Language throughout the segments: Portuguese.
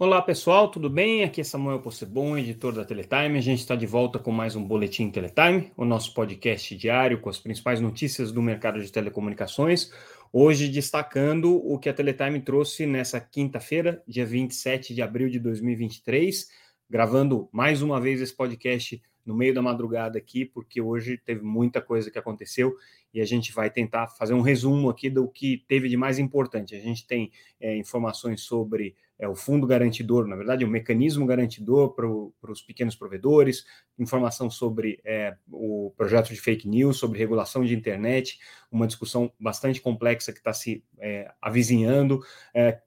Olá pessoal, tudo bem? Aqui é Samuel Possebon, editor da Teletime. A gente está de volta com mais um Boletim Teletime, o nosso podcast diário com as principais notícias do mercado de telecomunicações. Hoje destacando o que a Teletime trouxe nessa quinta-feira, dia 27 de abril de 2023, gravando mais uma vez esse podcast no meio da madrugada aqui, porque hoje teve muita coisa que aconteceu e a gente vai tentar fazer um resumo aqui do que teve de mais importante. A gente tem é, informações sobre é, o fundo garantidor, na verdade, o mecanismo garantidor para os pequenos provedores, informação sobre é, o projeto de fake news, sobre regulação de internet, uma discussão bastante complexa que está se é, avizinhando, é,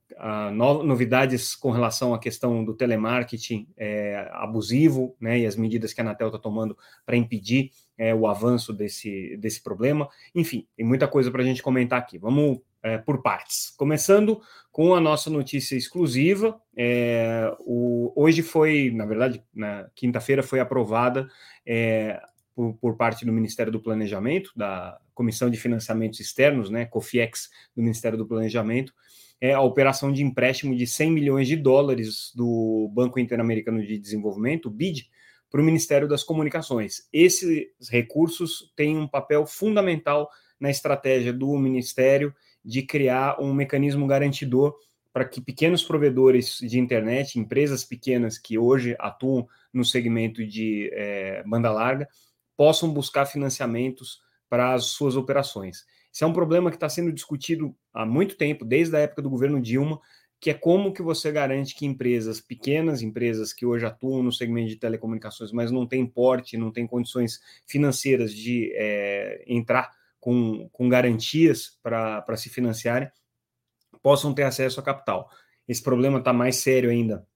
no, novidades com relação à questão do telemarketing é, abusivo, né, e as medidas que a Anatel está tomando para impedir é, o avanço desse, desse problema. Enfim, tem muita coisa para a gente comentar aqui. Vamos é, por partes. Começando com a nossa notícia exclusiva. É, o, hoje foi, na verdade, na quinta-feira foi aprovada é, por, por, parte do Ministério do Planejamento, da Comissão de Financiamentos Externos, né, COFIEX, do Ministério do Planejamento, é, a operação de empréstimo de 100 milhões de dólares do Banco Interamericano de Desenvolvimento, o BID, para o Ministério das Comunicações. Esses recursos têm um papel fundamental na estratégia do Ministério de criar um mecanismo garantidor para que pequenos provedores de internet, empresas pequenas que hoje atuam no segmento de é, banda larga, possam buscar financiamentos para as suas operações. Isso é um problema que está sendo discutido há muito tempo, desde a época do governo Dilma, que é como que você garante que empresas pequenas, empresas que hoje atuam no segmento de telecomunicações, mas não têm porte, não têm condições financeiras de é, entrar com, com garantias para se financiarem, possam ter acesso a capital. Esse problema está mais sério ainda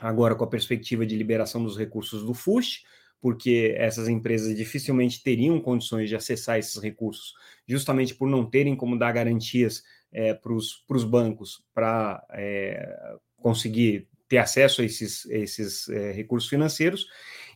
agora com a perspectiva de liberação dos recursos do FUSH, porque essas empresas dificilmente teriam condições de acessar esses recursos, justamente por não terem como dar garantias é, para os bancos para é, conseguir ter acesso a esses, esses é, recursos financeiros.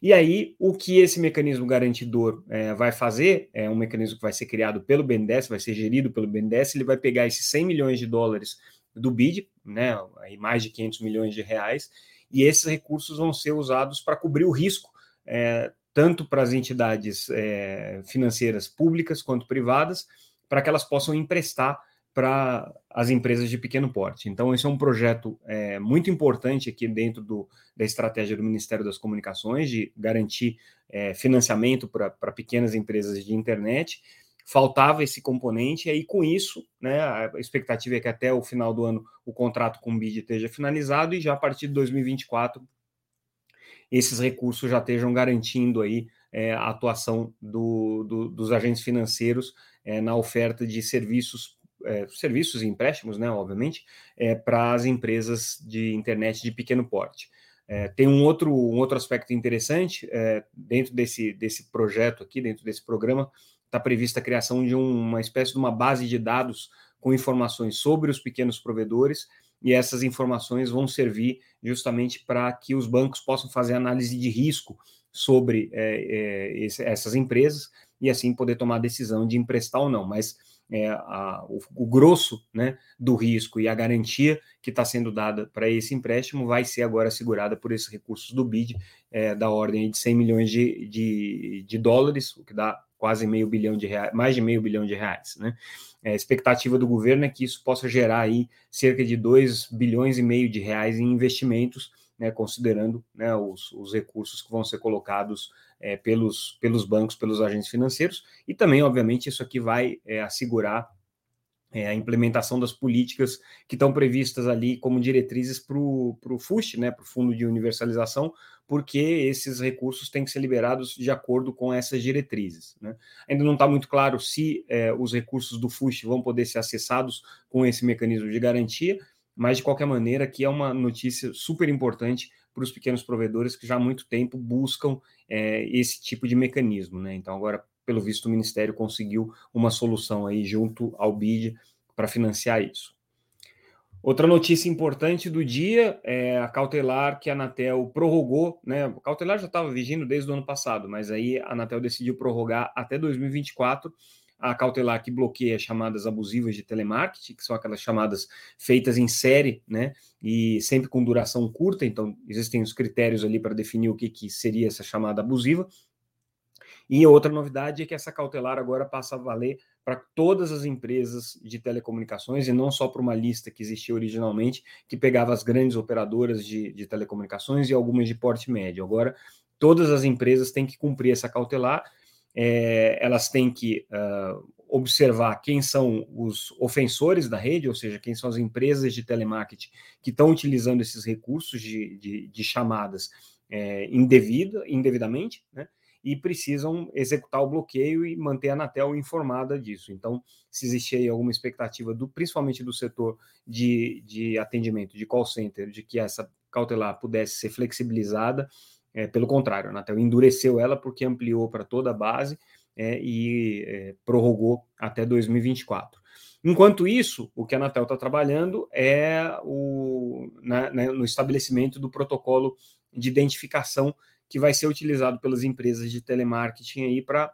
E aí, o que esse mecanismo garantidor é, vai fazer, é um mecanismo que vai ser criado pelo BNDES, vai ser gerido pelo BNDES, ele vai pegar esses 100 milhões de dólares do BID, né, mais de 500 milhões de reais, e esses recursos vão ser usados para cobrir o risco, é, tanto para as entidades é, financeiras públicas quanto privadas, para que elas possam emprestar para as empresas de pequeno porte. Então, esse é um projeto é, muito importante aqui dentro do, da estratégia do Ministério das Comunicações, de garantir é, financiamento para pequenas empresas de internet. Faltava esse componente, e aí com isso, né, a expectativa é que até o final do ano o contrato com o BID esteja finalizado e já a partir de 2024 esses recursos já estejam garantindo aí é, a atuação do, do, dos agentes financeiros é, na oferta de serviços é, serviços e empréstimos, né, obviamente, é, para as empresas de internet de pequeno porte. É, tem um outro, um outro aspecto interessante, é, dentro desse, desse projeto aqui, dentro desse programa, está prevista a criação de um, uma espécie de uma base de dados com informações sobre os pequenos provedores, e essas informações vão servir justamente para que os bancos possam fazer análise de risco sobre é, é, esse, essas empresas e assim poder tomar a decisão de emprestar ou não. Mas é, a, o, o, grosso né, do risco e a garantia que está sendo dada para esse empréstimo vai ser agora segurada por esses recursos do BID, é, da ordem de 100 milhões de, de, de, dólares, o que dá quase meio bilhão de reais, mais de meio bilhão de reais. Né? É, a expectativa do governo é que isso possa gerar aí cerca de 2 bilhões e meio de reais em investimentos, né, considerando né, os, os recursos que vão ser colocados é, pelos, pelos bancos, pelos agentes financeiros, e também, obviamente, isso aqui vai é, assegurar é, a implementação das políticas que estão previstas ali como diretrizes para o FUST, né, para o Fundo de Universalização, porque esses recursos têm que ser liberados de acordo com essas diretrizes. Né? Ainda não está muito claro se é, os recursos do FUST vão poder ser acessados com esse mecanismo de garantia, mas de qualquer maneira, aqui é uma notícia super importante para os pequenos provedores que já há muito tempo buscam é, esse tipo de mecanismo. Né? Então, agora, pelo visto, o Ministério conseguiu uma solução aí junto ao BID para financiar isso. Outra notícia importante do dia é a cautelar que a Anatel prorrogou, né? O cautelar já estava vigindo desde o ano passado, mas aí a Anatel decidiu prorrogar até 2024 a cautelar que bloqueia chamadas abusivas de telemarketing, que são aquelas chamadas feitas em série, né? E sempre com duração curta, então existem os critérios ali para definir o que, que seria essa chamada abusiva. E outra novidade é que essa cautelar agora passa a valer para todas as empresas de telecomunicações e não só para uma lista que existia originalmente, que pegava as grandes operadoras de, de telecomunicações e algumas de porte médio. Agora, todas as empresas têm que cumprir essa cautelar, é, elas têm que uh, observar quem são os ofensores da rede, ou seja, quem são as empresas de telemarketing que estão utilizando esses recursos de, de, de chamadas é, indevida, indevidamente, né? e precisam executar o bloqueio e manter a Anatel informada disso. Então, se existia aí alguma expectativa, do, principalmente do setor de, de atendimento, de call center, de que essa cautelar pudesse ser flexibilizada, é, pelo contrário, a Anatel endureceu ela porque ampliou para toda a base é, e é, prorrogou até 2024. Enquanto isso, o que a Anatel está trabalhando é o, na, né, no estabelecimento do protocolo de identificação que vai ser utilizado pelas empresas de telemarketing aí para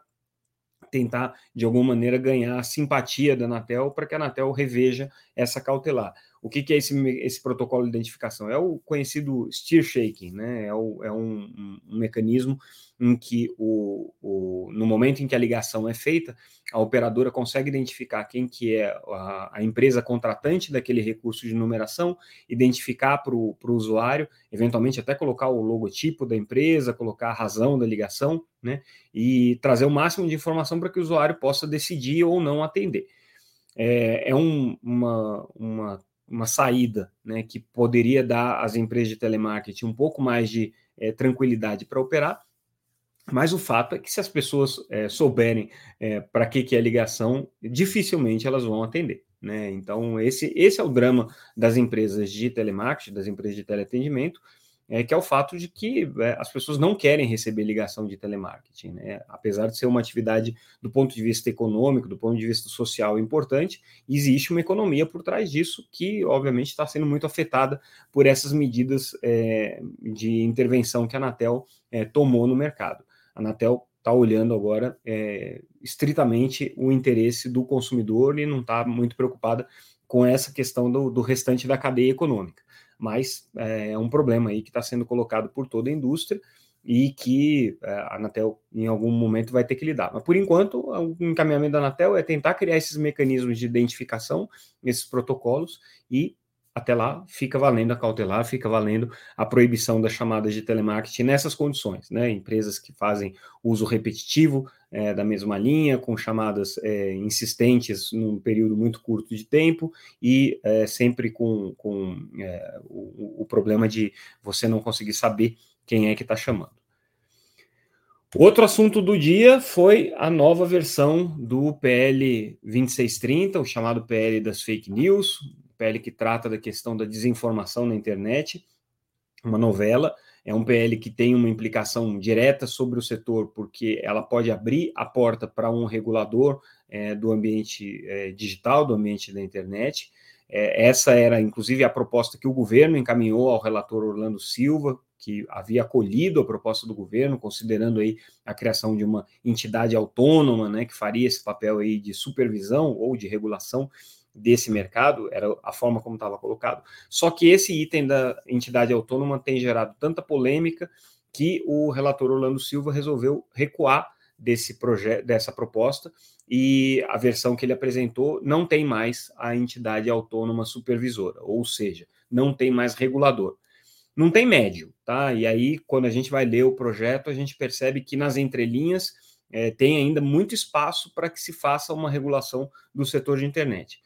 tentar, de alguma maneira, ganhar a simpatia da Anatel para que a Anatel reveja essa cautelar. O que, que é esse, esse protocolo de identificação? É o conhecido steer shaking, né? é, o, é um, um, um mecanismo em que, o, o, no momento em que a ligação é feita, a operadora consegue identificar quem que é a, a empresa contratante daquele recurso de numeração, identificar para o usuário, eventualmente até colocar o logotipo da empresa, colocar a razão da ligação, né? E trazer o máximo de informação para que o usuário possa decidir ou não atender. É, é um, uma, uma, uma saída né, que poderia dar às empresas de telemarketing um pouco mais de é, tranquilidade para operar, mas o fato é que se as pessoas é, souberem é, para que, que é a ligação, dificilmente elas vão atender. Né? Então, esse, esse é o drama das empresas de telemarketing, das empresas de teleatendimento, é, que é o fato de que é, as pessoas não querem receber ligação de telemarketing. Né? Apesar de ser uma atividade do ponto de vista econômico, do ponto de vista social importante, existe uma economia por trás disso que, obviamente, está sendo muito afetada por essas medidas é, de intervenção que a Anatel é, tomou no mercado. A Anatel está olhando agora é, estritamente o interesse do consumidor e não está muito preocupada com essa questão do, do, restante da cadeia econômica. Mas é, é um problema aí que está sendo colocado por toda a indústria e que é, a Anatel em algum momento vai ter que lidar. Mas por enquanto, o encaminhamento da Anatel é tentar criar esses mecanismos de identificação, esses protocolos e até lá fica valendo a cautelar, fica valendo a proibição das chamadas de telemarketing nessas condições, né? Empresas que fazem uso repetitivo é, da mesma linha, com chamadas é, insistentes num período muito curto de tempo e é, sempre com, com é, o, o problema de você não conseguir saber quem é que está chamando. Outro assunto do dia foi a nova versão do PL 2630, o chamado PL das fake news, PL que trata da questão da desinformação na internet, uma novela. É um PL que tem uma implicação direta sobre o setor, porque ela pode abrir a porta para um regulador é, do ambiente é, digital, do ambiente da internet. É, essa era, inclusive, a proposta que o governo encaminhou ao relator Orlando Silva, que havia acolhido a proposta do governo, considerando aí a criação de uma entidade autônoma, né, que faria esse papel aí de supervisão ou de regulação desse mercado, era a forma como estava colocado. Só que esse item da entidade autônoma tem gerado tanta polêmica que o relator Orlando Silva resolveu recuar desse projeto, dessa proposta, e a versão que ele apresentou não tem mais a entidade autônoma supervisora, ou seja, não tem mais regulador. Não tem médio, tá? E aí, quando a gente vai ler o projeto, a gente percebe que nas entrelinhas é, tem ainda muito espaço para que se faça uma regulação do setor de internet.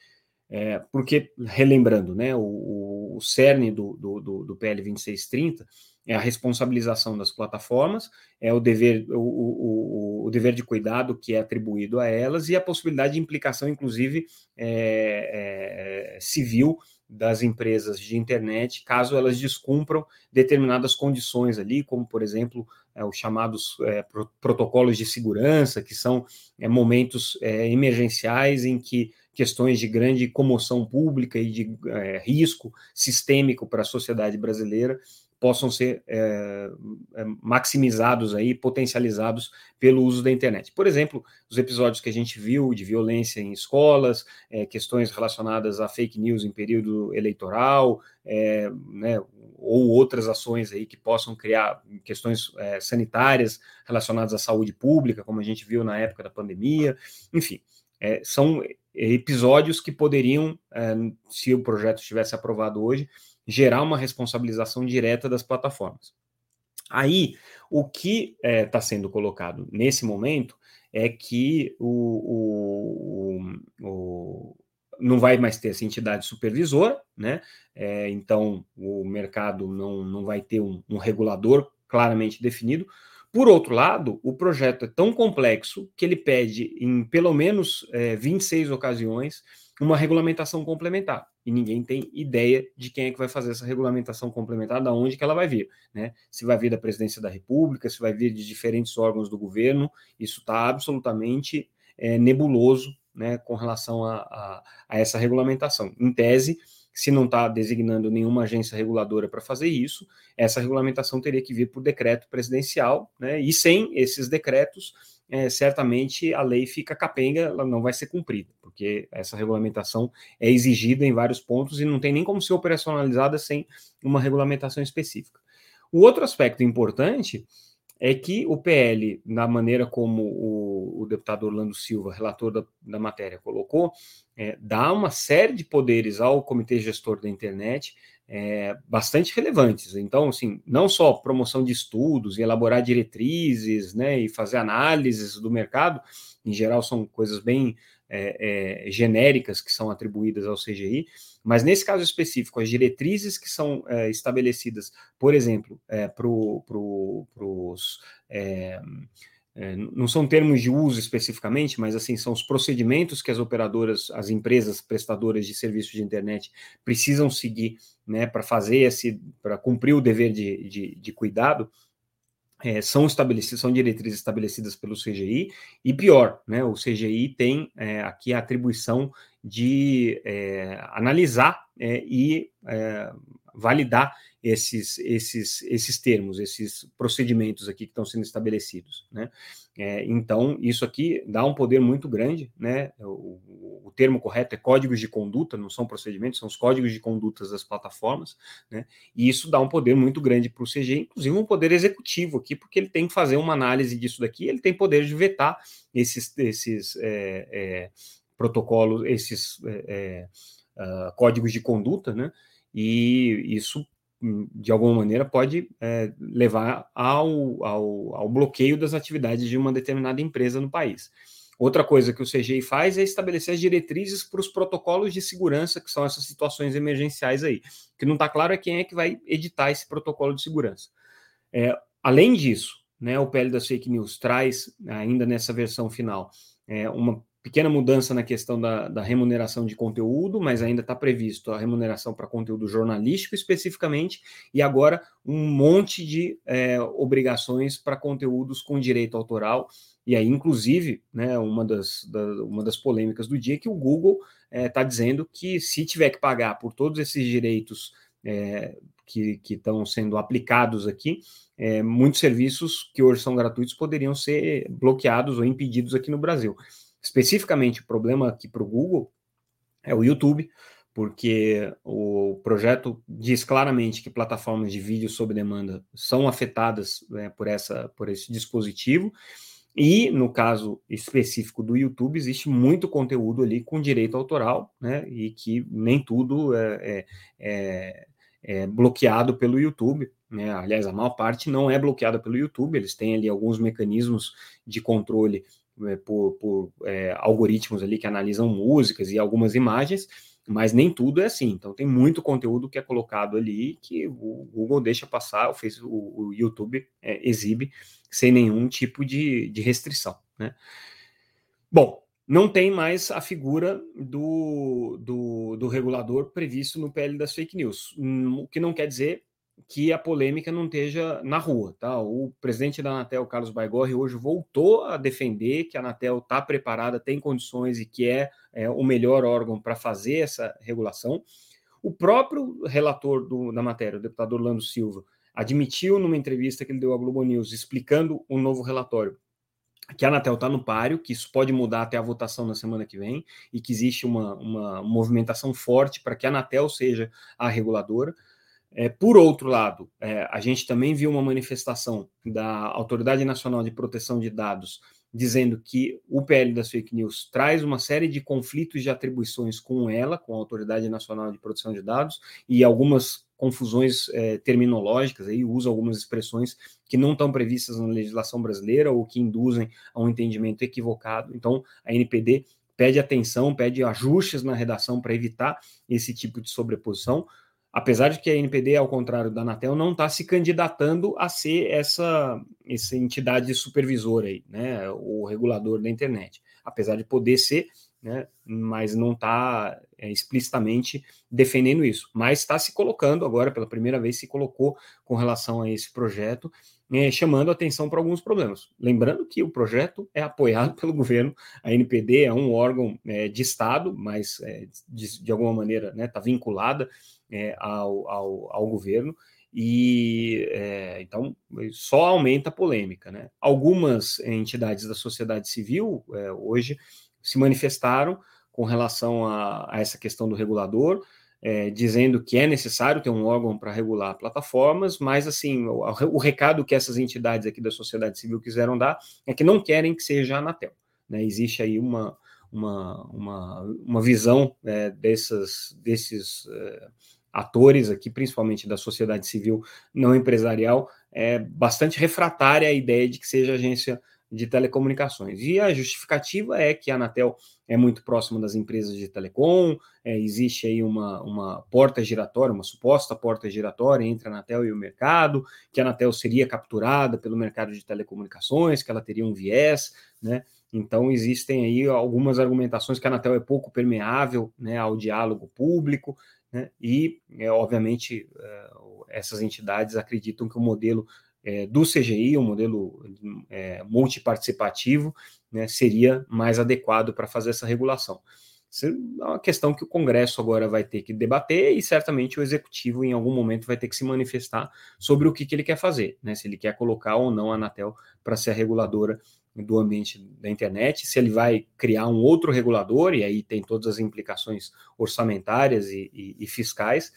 É, porque, relembrando, né, o, o cerne do, do, do, PL 2630 é a responsabilização das plataformas, é o dever, o, o, o, dever de cuidado que é atribuído a elas e a possibilidade de implicação, inclusive, é, é, civil das empresas de internet, caso elas descumpram determinadas condições ali, como, por exemplo, é, os chamados é, pro, protocolos de segurança, que são é, momentos é, emergenciais em que questões de grande comoção pública e de é, risco sistêmico para a sociedade brasileira possam ser é, é, maximizados aí, potencializados pelo uso da internet. Por exemplo, os episódios que a gente viu de violência em escolas, é, questões relacionadas a fake news em período eleitoral, é, né, ou outras ações aí que possam criar questões é, sanitárias relacionadas à saúde pública, como a gente viu na época da pandemia, enfim, é, são episódios que poderiam, se o projeto estivesse aprovado hoje, gerar uma responsabilização direta das plataformas. Aí, o que está é, tá sendo colocado nesse momento é que o, o, o, não vai mais ter essa entidade supervisora, né? É, então, o mercado não, não vai ter um, um regulador claramente definido. Por outro lado, o projeto é tão complexo que ele pede, em pelo menos é, 26 ocasiões, uma regulamentação complementar. E ninguém tem ideia de quem é que vai fazer essa regulamentação complementar, da onde que ela vai vir. Né? Se vai vir da presidência da República, se vai vir de diferentes órgãos do governo, isso está absolutamente é, nebuloso né, com relação a, a, a essa regulamentação. Em tese, se não está designando nenhuma agência reguladora para fazer isso, essa regulamentação teria que vir por decreto presidencial, né? E sem esses decretos, é, certamente a lei fica capenga, ela não vai ser cumprida, porque essa regulamentação é exigida em vários pontos e não tem nem como ser operacionalizada sem uma regulamentação específica. O outro aspecto importante é que o PL, na maneira como o, o deputado Orlando Silva, relator da, da matéria, colocou, é, dá uma série de poderes ao comitê gestor da internet é, bastante relevantes. Então, assim, não só promoção de estudos e elaborar diretrizes, né, e fazer análises do mercado, em geral são coisas bem é, é, genéricas que são atribuídas ao CGI, mas nesse caso específico, as diretrizes que são é, estabelecidas, por exemplo, é, para pro, os. É, é, não são termos de uso especificamente, mas assim são os procedimentos que as operadoras, as empresas prestadoras de serviços de internet precisam seguir, né, para fazer esse, para cumprir o dever de, de, de cuidado é, são estabelecidas, são diretrizes estabelecidas pelo CGI, e pior, né, o CGI tem é, aqui a atribuição de é, analisar é, e é, validar esses, esses, esses termos, esses procedimentos aqui que estão sendo estabelecidos, né? É, então, isso aqui dá um poder muito grande, né? O, o, termo correto é códigos de conduta, não são procedimentos, são os códigos de condutas das plataformas, né? E isso dá um poder muito grande para o CG, inclusive um poder executivo aqui, porque ele tem que fazer uma análise disso daqui, ele tem poder de vetar esses, esses é, é, protocolos, esses uh, códigos de conduta, né? E isso de alguma maneira, pode é, levar ao, ao, ao, bloqueio das atividades de uma determinada empresa no país. Outra coisa que o CGI faz é estabelecer as diretrizes para os protocolos de segurança, que são essas situações emergenciais aí. O que não está claro é quem é que vai editar esse protocolo de segurança. É, além disso, né, o PL das fake news traz, ainda nessa versão final, é, uma pequena mudança na questão da, da remuneração de conteúdo, mas ainda está previsto a remuneração para conteúdo jornalístico especificamente, e agora um monte de é, obrigações para conteúdos com direito autoral. E aí, inclusive, né, uma, das, da, uma das polêmicas do dia é que o Google está é, dizendo que se tiver que pagar por todos esses direitos é, que estão sendo aplicados aqui, é, muitos serviços que hoje são gratuitos poderiam ser bloqueados ou impedidos aqui no Brasil. Especificamente, o problema aqui para o Google é o YouTube, porque o projeto diz claramente que plataformas de vídeo sob demanda são afetadas né, por, essa, por esse dispositivo. E no caso específico do YouTube, existe muito conteúdo ali com direito autoral, né? E que nem tudo é, é, é, é bloqueado pelo YouTube. Né? Aliás, a maior parte não é bloqueada pelo YouTube, eles têm ali alguns mecanismos de controle por, por é, algoritmos ali que analisam músicas e algumas imagens, mas nem tudo é assim. Então tem muito conteúdo que é colocado ali que o Google deixa passar, o, Facebook, o YouTube é, exibe sem nenhum tipo de, de restrição. Né? Bom, não tem mais a figura do, do, do regulador previsto no PL das fake news, hum, o que não quer dizer que a polêmica não esteja na rua, tá? O presidente da Anatel, Carlos Baigorre, hoje voltou a defender que a Anatel está preparada, tem condições e que é, é o melhor órgão para fazer essa regulação. O próprio relator do, da matéria, o deputado Orlando Silva, admitiu numa entrevista que ele deu à Globo News, explicando o um novo relatório, que a Anatel está no páreo, que isso pode mudar até a votação na semana que vem, e que existe uma, uma movimentação forte para que a Anatel seja a reguladora. É, por outro lado, é, a gente também viu uma manifestação da Autoridade Nacional de Proteção de Dados dizendo que o PL das fake news traz uma série de conflitos de atribuições com ela, com a Autoridade Nacional de Proteção de Dados, e algumas confusões é, terminológicas, aí usa algumas expressões que não estão previstas na legislação brasileira ou que induzem a um entendimento equivocado. Então, a NPD pede atenção, pede ajustes na redação para evitar esse tipo de sobreposição apesar de que a NPD, ao contrário da Anatel, não está se candidatando a ser essa, essa entidade supervisora aí, né, o regulador da internet, apesar de poder ser, né, mas não está é, explicitamente defendendo isso, mas está se colocando agora, pela primeira vez, se colocou com relação a esse projeto, é, chamando atenção para alguns problemas. Lembrando que o projeto é apoiado pelo governo, a NPD é um órgão é, de Estado, mas é, de, de, alguma maneira está né, tá vinculada ao, ao, ao, governo, e então só aumenta a polêmica. Né? Algumas entidades da sociedade civil hoje se manifestaram com relação a, a essa questão do regulador, é, dizendo que é necessário ter um órgão para regular plataformas, mas assim o, o, recado que essas entidades aqui da sociedade civil quiseram dar é que não querem que seja a Anatel. Né? Existe aí uma, uma, uma, uma visão é, dessas, desses é, atores aqui, principalmente da sociedade civil não empresarial, é bastante refratária à ideia de que seja agência de telecomunicações. E a justificativa é que a Anatel é muito próxima das empresas de telecom, é, existe aí uma, uma porta giratória, uma suposta porta giratória entre a Anatel e o mercado, que a Anatel seria capturada pelo mercado de telecomunicações, que ela teria um viés, né? Então existem aí algumas argumentações que a Anatel é pouco permeável né, ao diálogo público, né? E, é, obviamente, é, essas entidades acreditam que o modelo é, do CGI, o modelo é, multiparticipativo, né, seria mais adequado para fazer essa regulação. Isso é uma questão que o Congresso agora vai ter que debater e certamente o Executivo, em algum momento, vai ter que se manifestar sobre o que, que ele quer fazer, né, se ele quer colocar ou não a Anatel para ser a reguladora do ambiente da internet, se ele vai criar um outro regulador, e aí tem todas as implicações orçamentárias e, e, e fiscais,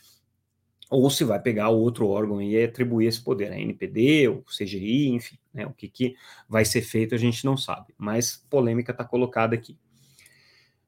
ou se vai pegar outro órgão e atribuir esse poder, a NPD, o CGI, enfim, né, o que, que vai ser feito a gente não sabe, mas polêmica está colocada aqui.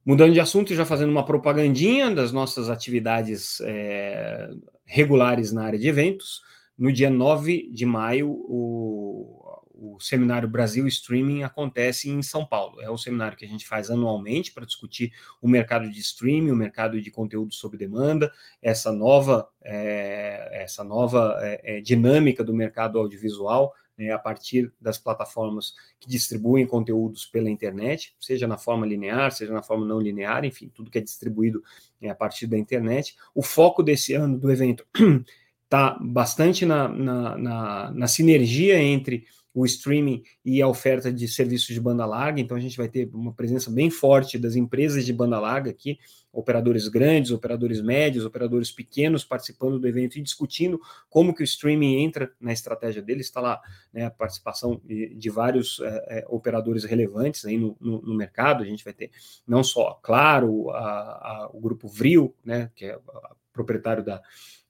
Mudando de assunto e já fazendo uma propagandinha das nossas atividades é, regulares na área de eventos, no dia 9 de maio, o o seminário Brasil Streaming acontece em São Paulo. É um seminário que a gente faz anualmente para discutir o mercado de streaming, o mercado de conteúdo sob demanda, essa nova, é, essa nova é, é dinâmica do mercado audiovisual né, a partir das plataformas que distribuem conteúdos pela internet, seja na forma linear, seja na forma não linear, enfim, tudo que é distribuído é, a partir da internet. O foco desse ano do evento está bastante na, na, na, na sinergia entre o streaming e a oferta de serviços de banda larga, então a gente vai ter uma presença bem forte das empresas de banda larga aqui, operadores grandes, operadores médios, operadores pequenos participando do evento e discutindo como que o streaming entra na estratégia deles, está lá né, a participação de, de vários é, operadores relevantes aí no, no, no, mercado, a gente vai ter não só, claro, a, a, o grupo Vril, né, que é proprietário da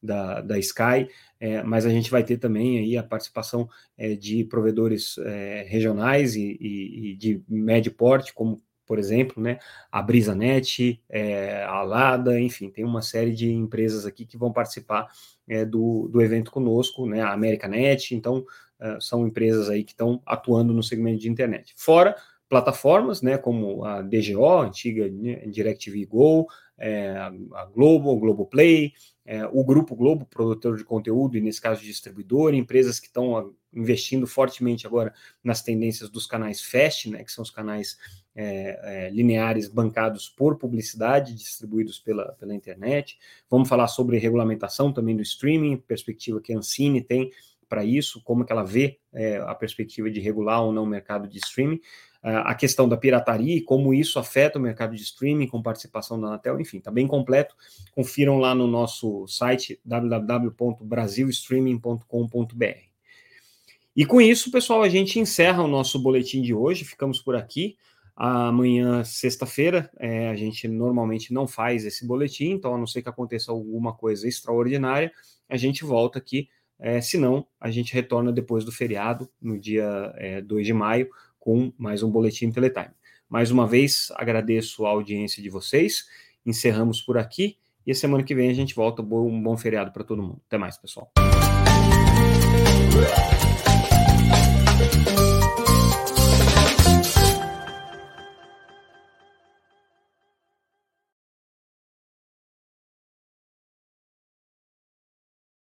da, da Sky, é, mas a gente vai ter também aí a participação é, de provedores é, regionais e, e, e, de médio porte, como por exemplo, né, a BrisaNet, é, a Lada, enfim, tem uma série de empresas aqui que vão participar é, do, do evento conosco, né, a AmericaNet, então é, são empresas aí que estão atuando no segmento de internet. Fora plataformas, né, como a DGO, antiga né, DirecTV Go, é, a Globo, o Globoplay, é, o Grupo Globo, produtor de conteúdo, e nesse caso distribuidor, empresas que estão ah, investindo fortemente agora nas tendências dos canais FAST, né, que são os canais é, é, lineares bancados por publicidade, distribuídos pela, pela internet. Vamos falar sobre regulamentação também do streaming, perspectiva que a Ancine tem para isso, como que ela vê é, a perspectiva de regular ou não o mercado de streaming. A questão da pirataria e como isso afeta o mercado de streaming com participação da Anatel, enfim, está bem completo. Confiram lá no nosso site www.brasilstreaming.com.br. E com isso, pessoal, a gente encerra o nosso boletim de hoje. Ficamos por aqui. Amanhã, sexta-feira, é, a gente normalmente não faz esse boletim, então, a não ser que aconteça alguma coisa extraordinária, a gente volta aqui. É, se não, a gente retorna depois do feriado, no dia é, 2 de maio, com mais um Boletim Teletime. Mais uma vez, agradeço a audiência de vocês, encerramos por aqui e a semana que vem a gente volta. Um bom feriado para todo mundo. Até mais, pessoal.